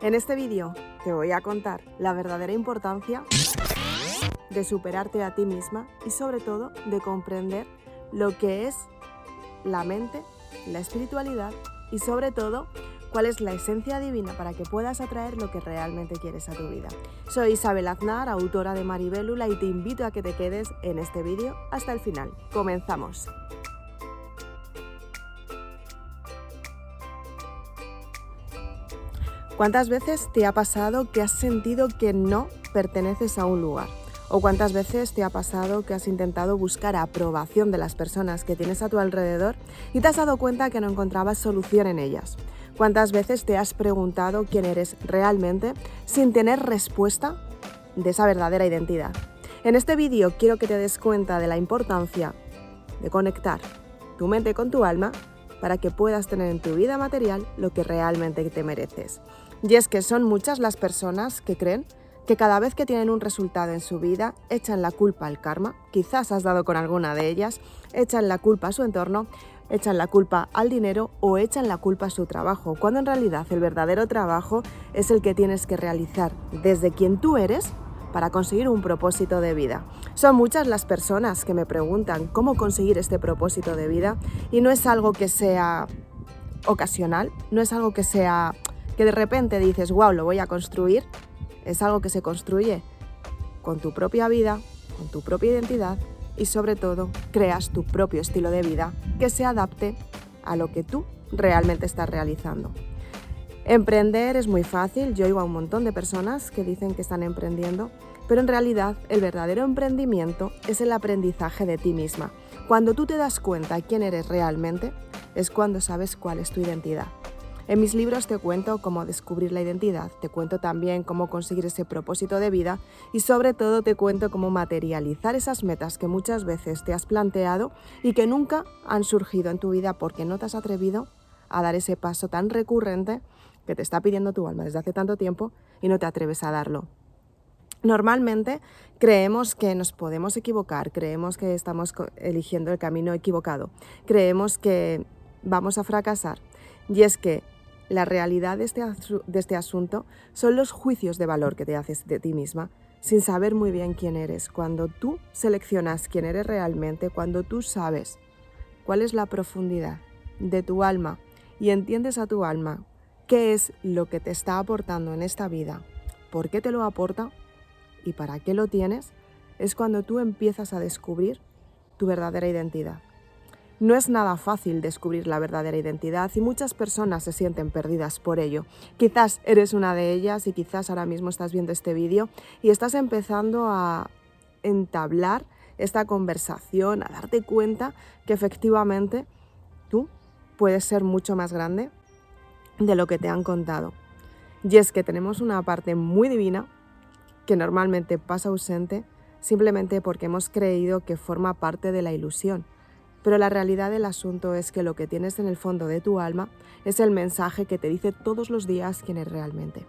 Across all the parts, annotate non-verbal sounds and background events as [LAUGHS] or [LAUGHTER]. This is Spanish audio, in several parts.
En este vídeo te voy a contar la verdadera importancia de superarte a ti misma y sobre todo de comprender lo que es la mente, la espiritualidad y sobre todo cuál es la esencia divina para que puedas atraer lo que realmente quieres a tu vida. Soy Isabel Aznar, autora de Maribélula y te invito a que te quedes en este vídeo hasta el final. Comenzamos. ¿Cuántas veces te ha pasado que has sentido que no perteneces a un lugar? ¿O cuántas veces te ha pasado que has intentado buscar aprobación de las personas que tienes a tu alrededor y te has dado cuenta que no encontrabas solución en ellas? ¿Cuántas veces te has preguntado quién eres realmente sin tener respuesta de esa verdadera identidad? En este vídeo quiero que te des cuenta de la importancia de conectar tu mente con tu alma para que puedas tener en tu vida material lo que realmente te mereces. Y es que son muchas las personas que creen que cada vez que tienen un resultado en su vida echan la culpa al karma, quizás has dado con alguna de ellas, echan la culpa a su entorno, echan la culpa al dinero o echan la culpa a su trabajo, cuando en realidad el verdadero trabajo es el que tienes que realizar desde quien tú eres para conseguir un propósito de vida. Son muchas las personas que me preguntan cómo conseguir este propósito de vida y no es algo que sea ocasional, no es algo que sea que de repente dices, wow, lo voy a construir, es algo que se construye con tu propia vida, con tu propia identidad y sobre todo creas tu propio estilo de vida que se adapte a lo que tú realmente estás realizando. Emprender es muy fácil, yo oigo a un montón de personas que dicen que están emprendiendo, pero en realidad el verdadero emprendimiento es el aprendizaje de ti misma. Cuando tú te das cuenta quién eres realmente, es cuando sabes cuál es tu identidad. En mis libros te cuento cómo descubrir la identidad, te cuento también cómo conseguir ese propósito de vida y sobre todo te cuento cómo materializar esas metas que muchas veces te has planteado y que nunca han surgido en tu vida porque no te has atrevido a dar ese paso tan recurrente que te está pidiendo tu alma desde hace tanto tiempo y no te atreves a darlo. Normalmente creemos que nos podemos equivocar, creemos que estamos eligiendo el camino equivocado, creemos que vamos a fracasar. Y es que la realidad de este, de este asunto son los juicios de valor que te haces de ti misma sin saber muy bien quién eres. Cuando tú seleccionas quién eres realmente, cuando tú sabes cuál es la profundidad de tu alma y entiendes a tu alma qué es lo que te está aportando en esta vida, por qué te lo aporta y para qué lo tienes, es cuando tú empiezas a descubrir tu verdadera identidad. No es nada fácil descubrir la verdadera identidad y muchas personas se sienten perdidas por ello. Quizás eres una de ellas y quizás ahora mismo estás viendo este vídeo y estás empezando a entablar esta conversación, a darte cuenta que efectivamente tú puedes ser mucho más grande de lo que te han contado. Y es que tenemos una parte muy divina que normalmente pasa ausente simplemente porque hemos creído que forma parte de la ilusión pero la realidad del asunto es que lo que tienes en el fondo de tu alma es el mensaje que te dice todos los días quién eres realmente.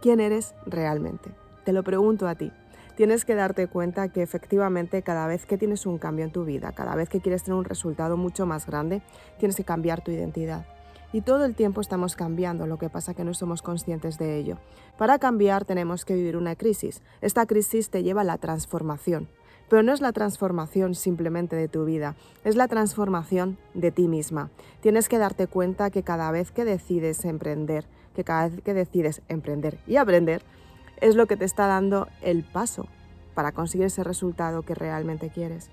¿Quién eres realmente? Te lo pregunto a ti. Tienes que darte cuenta que efectivamente cada vez que tienes un cambio en tu vida, cada vez que quieres tener un resultado mucho más grande, tienes que cambiar tu identidad. Y todo el tiempo estamos cambiando, lo que pasa que no somos conscientes de ello. Para cambiar tenemos que vivir una crisis. Esta crisis te lleva a la transformación. Pero no es la transformación simplemente de tu vida, es la transformación de ti misma. Tienes que darte cuenta que cada vez que decides emprender, que cada vez que decides emprender y aprender, es lo que te está dando el paso para conseguir ese resultado que realmente quieres.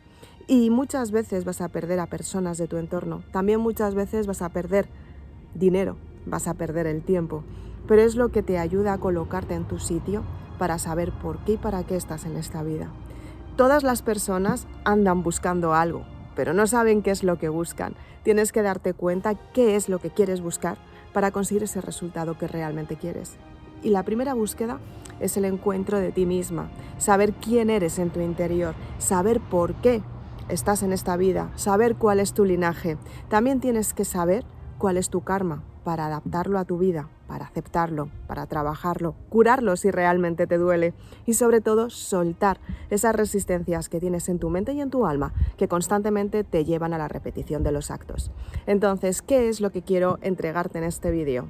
Y muchas veces vas a perder a personas de tu entorno, también muchas veces vas a perder dinero, vas a perder el tiempo, pero es lo que te ayuda a colocarte en tu sitio para saber por qué y para qué estás en esta vida. Todas las personas andan buscando algo, pero no saben qué es lo que buscan. Tienes que darte cuenta qué es lo que quieres buscar para conseguir ese resultado que realmente quieres. Y la primera búsqueda es el encuentro de ti misma, saber quién eres en tu interior, saber por qué estás en esta vida, saber cuál es tu linaje. También tienes que saber cuál es tu karma para adaptarlo a tu vida, para aceptarlo, para trabajarlo, curarlo si realmente te duele y sobre todo soltar esas resistencias que tienes en tu mente y en tu alma que constantemente te llevan a la repetición de los actos. Entonces, ¿qué es lo que quiero entregarte en este vídeo?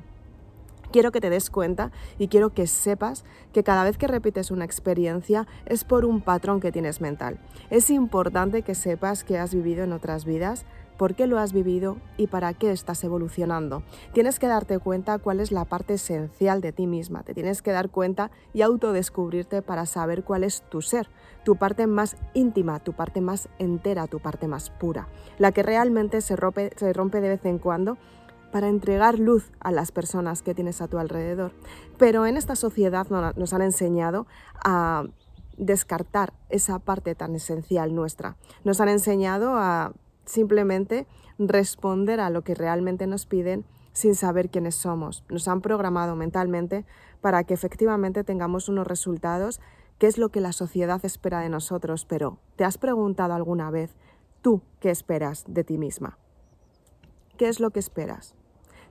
Quiero que te des cuenta y quiero que sepas que cada vez que repites una experiencia es por un patrón que tienes mental. Es importante que sepas que has vivido en otras vidas, por qué lo has vivido y para qué estás evolucionando. Tienes que darte cuenta cuál es la parte esencial de ti misma. Te tienes que dar cuenta y autodescubrirte para saber cuál es tu ser, tu parte más íntima, tu parte más entera, tu parte más pura, la que realmente se rompe, se rompe de vez en cuando para entregar luz a las personas que tienes a tu alrededor. Pero en esta sociedad nos han enseñado a descartar esa parte tan esencial nuestra. Nos han enseñado a simplemente responder a lo que realmente nos piden sin saber quiénes somos. Nos han programado mentalmente para que efectivamente tengamos unos resultados, que es lo que la sociedad espera de nosotros, pero ¿te has preguntado alguna vez tú qué esperas de ti misma? ¿Qué es lo que esperas?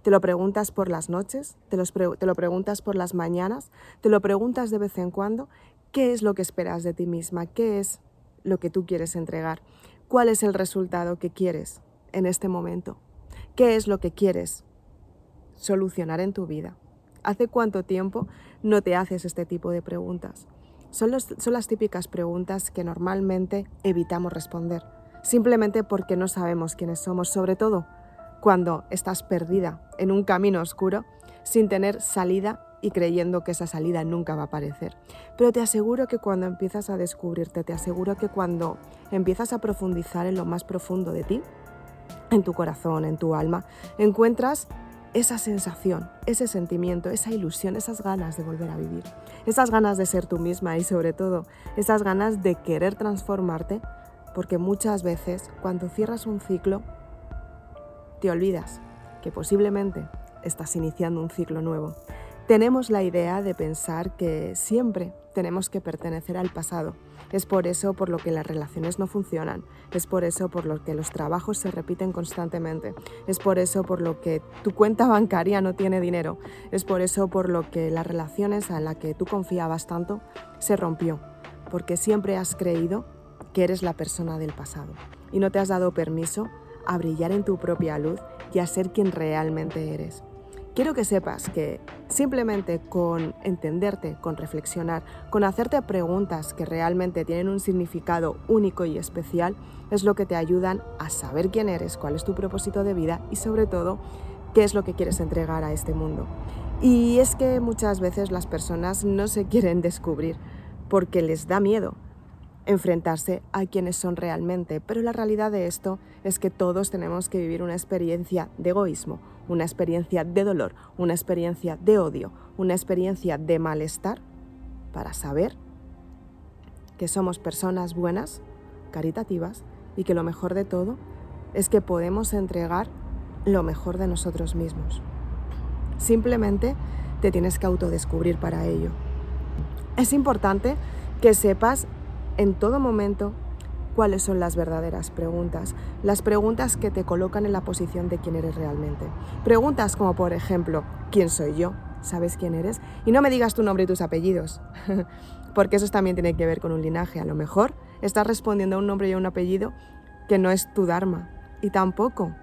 ¿Te lo preguntas por las noches? ¿Te, ¿Te, lo preguntas por las mañanas? ¿Te lo preguntas de vez en cuando? ¿Qué es lo que esperas de ti misma? ¿Qué es lo que tú quieres entregar? ¿Cuál es el resultado que quieres en este momento? ¿Qué es lo que quieres solucionar en tu vida? ¿Hace cuánto tiempo no te haces este tipo de preguntas? Son, son las típicas preguntas que normalmente evitamos responder, simplemente porque no sabemos quiénes somos, sobre todo cuando estás perdida en un camino oscuro sin tener salida y creyendo que esa salida nunca va a aparecer. Pero te aseguro que cuando empiezas a descubrirte, te aseguro que cuando empiezas a profundizar en lo más profundo de ti, en tu corazón, en tu alma, encuentras esa sensación, ese sentimiento, esa ilusión, esas ganas de volver a vivir, esas ganas de ser tú misma y sobre todo esas ganas de querer transformarte, porque muchas veces cuando cierras un ciclo te olvidas que posiblemente estás iniciando un ciclo nuevo. Tenemos la idea de pensar que siempre tenemos que pertenecer al pasado. Es por eso por lo que las relaciones no funcionan. Es por eso por lo que los trabajos se repiten constantemente. Es por eso por lo que tu cuenta bancaria no tiene dinero. Es por eso por lo que las relaciones a las que tú confiabas tanto se rompió. Porque siempre has creído que eres la persona del pasado y no te has dado permiso a brillar en tu propia luz y a ser quien realmente eres. Quiero que sepas que simplemente con entenderte, con reflexionar, con hacerte preguntas que realmente tienen un significado único y especial, es lo que te ayudan a saber quién eres, cuál es tu propósito de vida y sobre todo qué es lo que quieres entregar a este mundo. Y es que muchas veces las personas no se quieren descubrir porque les da miedo, enfrentarse a quienes son realmente, pero la realidad de esto es que todos tenemos que vivir una experiencia de egoísmo, una experiencia de dolor, una experiencia de odio, una experiencia de malestar para saber que somos personas buenas, caritativas y que lo mejor de todo es que podemos entregar lo mejor de nosotros mismos. Simplemente te tienes que autodescubrir para ello. Es importante que sepas en todo momento cuáles son las verdaderas preguntas, las preguntas que te colocan en la posición de quién eres realmente. Preguntas como por ejemplo, ¿quién soy yo? ¿Sabes quién eres? Y no me digas tu nombre y tus apellidos, [LAUGHS] porque eso también tiene que ver con un linaje. A lo mejor estás respondiendo a un nombre y a un apellido que no es tu Dharma y tampoco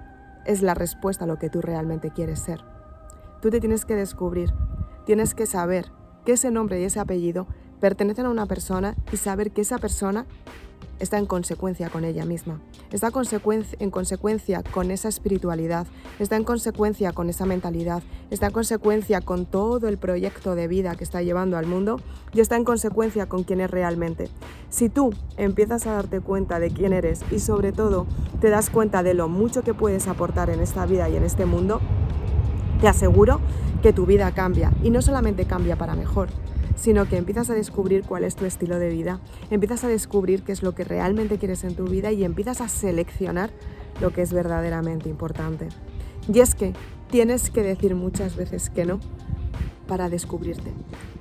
es la respuesta a lo que tú realmente quieres ser. Tú te tienes que descubrir, tienes que saber que ese nombre y ese apellido pertenecen a una persona y saber que esa persona está en consecuencia con ella misma, está en consecuencia con esa espiritualidad, está en consecuencia con esa mentalidad, está en consecuencia con todo el proyecto de vida que está llevando al mundo y está en consecuencia con quién es realmente. Si tú empiezas a darte cuenta de quién eres y sobre todo te das cuenta de lo mucho que puedes aportar en esta vida y en este mundo, te aseguro que tu vida cambia y no solamente cambia para mejor, sino que empiezas a descubrir cuál es tu estilo de vida, empiezas a descubrir qué es lo que realmente quieres en tu vida y empiezas a seleccionar lo que es verdaderamente importante. Y es que tienes que decir muchas veces que no para descubrirte,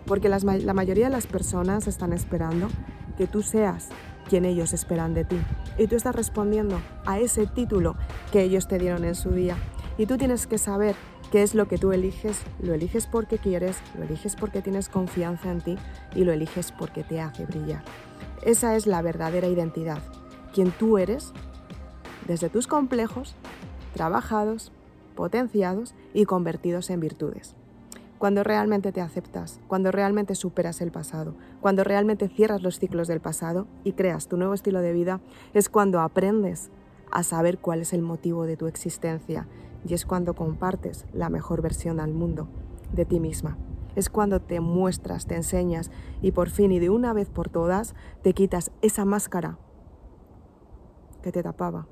porque la mayoría de las personas están esperando que tú seas quien ellos esperan de ti y tú estás respondiendo a ese título que ellos te dieron en su día. Y tú tienes que saber ¿Qué es lo que tú eliges? Lo eliges porque quieres, lo eliges porque tienes confianza en ti y lo eliges porque te hace brillar. Esa es la verdadera identidad, quien tú eres desde tus complejos, trabajados, potenciados y convertidos en virtudes. cuando realmente te aceptas, cuando realmente superas el pasado, cuando realmente cierras los ciclos del pasado y creas tu nuevo estilo de vida, es cuando aprendes a saber cuál es el motivo de tu existencia y es cuando compartes la mejor versión al mundo de ti misma. Es cuando te muestras, te enseñas y por fin y de una vez por todas te quitas esa máscara que te tapaba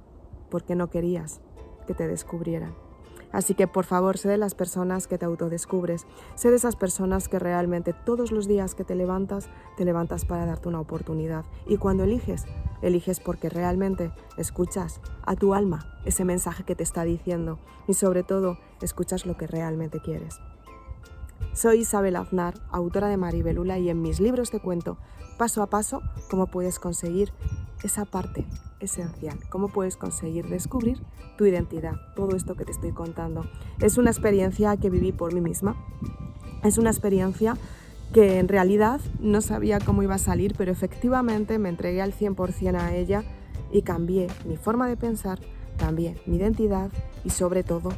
porque no querías que te descubrieran. Así que por favor, sé de las personas que te autodescubres, sé de esas personas que realmente todos los días que te levantas, te levantas para darte una oportunidad. Y cuando eliges, eliges porque realmente escuchas a tu alma ese mensaje que te está diciendo y sobre todo escuchas lo que realmente quieres. Soy Isabel Aznar, autora de Maribelula y en mis libros te cuento paso a paso cómo puedes conseguir esa parte esencial, cómo puedes conseguir descubrir tu identidad, todo esto que te estoy contando. Es una experiencia que viví por mí misma, es una experiencia que en realidad no sabía cómo iba a salir, pero efectivamente me entregué al 100% a ella y cambié mi forma de pensar, cambié mi identidad y sobre todo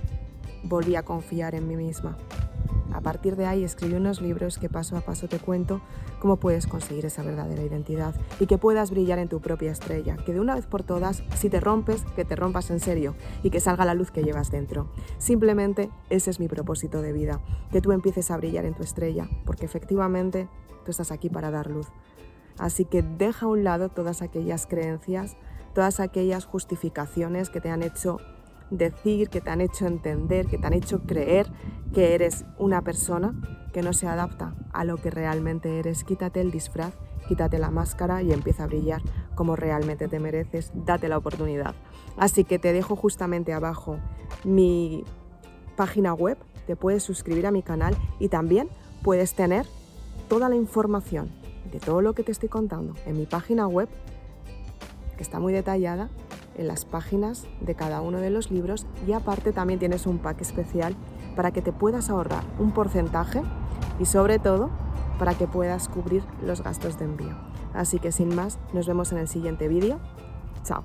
volví a confiar en mí misma. A partir de ahí escribí unos libros que paso a paso te cuento cómo puedes conseguir esa verdadera identidad y que puedas brillar en tu propia estrella, que de una vez por todas, si te rompes, que te rompas en serio y que salga la luz que llevas dentro. Simplemente ese es mi propósito de vida, que tú empieces a brillar en tu estrella, porque efectivamente tú estás aquí para dar luz. Así que deja a un lado todas aquellas creencias, todas aquellas justificaciones que te han hecho decir, que te han hecho entender, que te han hecho creer que eres una persona que no se adapta a lo que realmente eres. Quítate el disfraz, quítate la máscara y empieza a brillar como realmente te mereces. Date la oportunidad. Así que te dejo justamente abajo mi página web, te puedes suscribir a mi canal y también puedes tener toda la información de todo lo que te estoy contando en mi página web, está muy detallada en las páginas de cada uno de los libros y aparte también tienes un pack especial para que te puedas ahorrar un porcentaje y sobre todo para que puedas cubrir los gastos de envío. Así que sin más, nos vemos en el siguiente vídeo. Chao.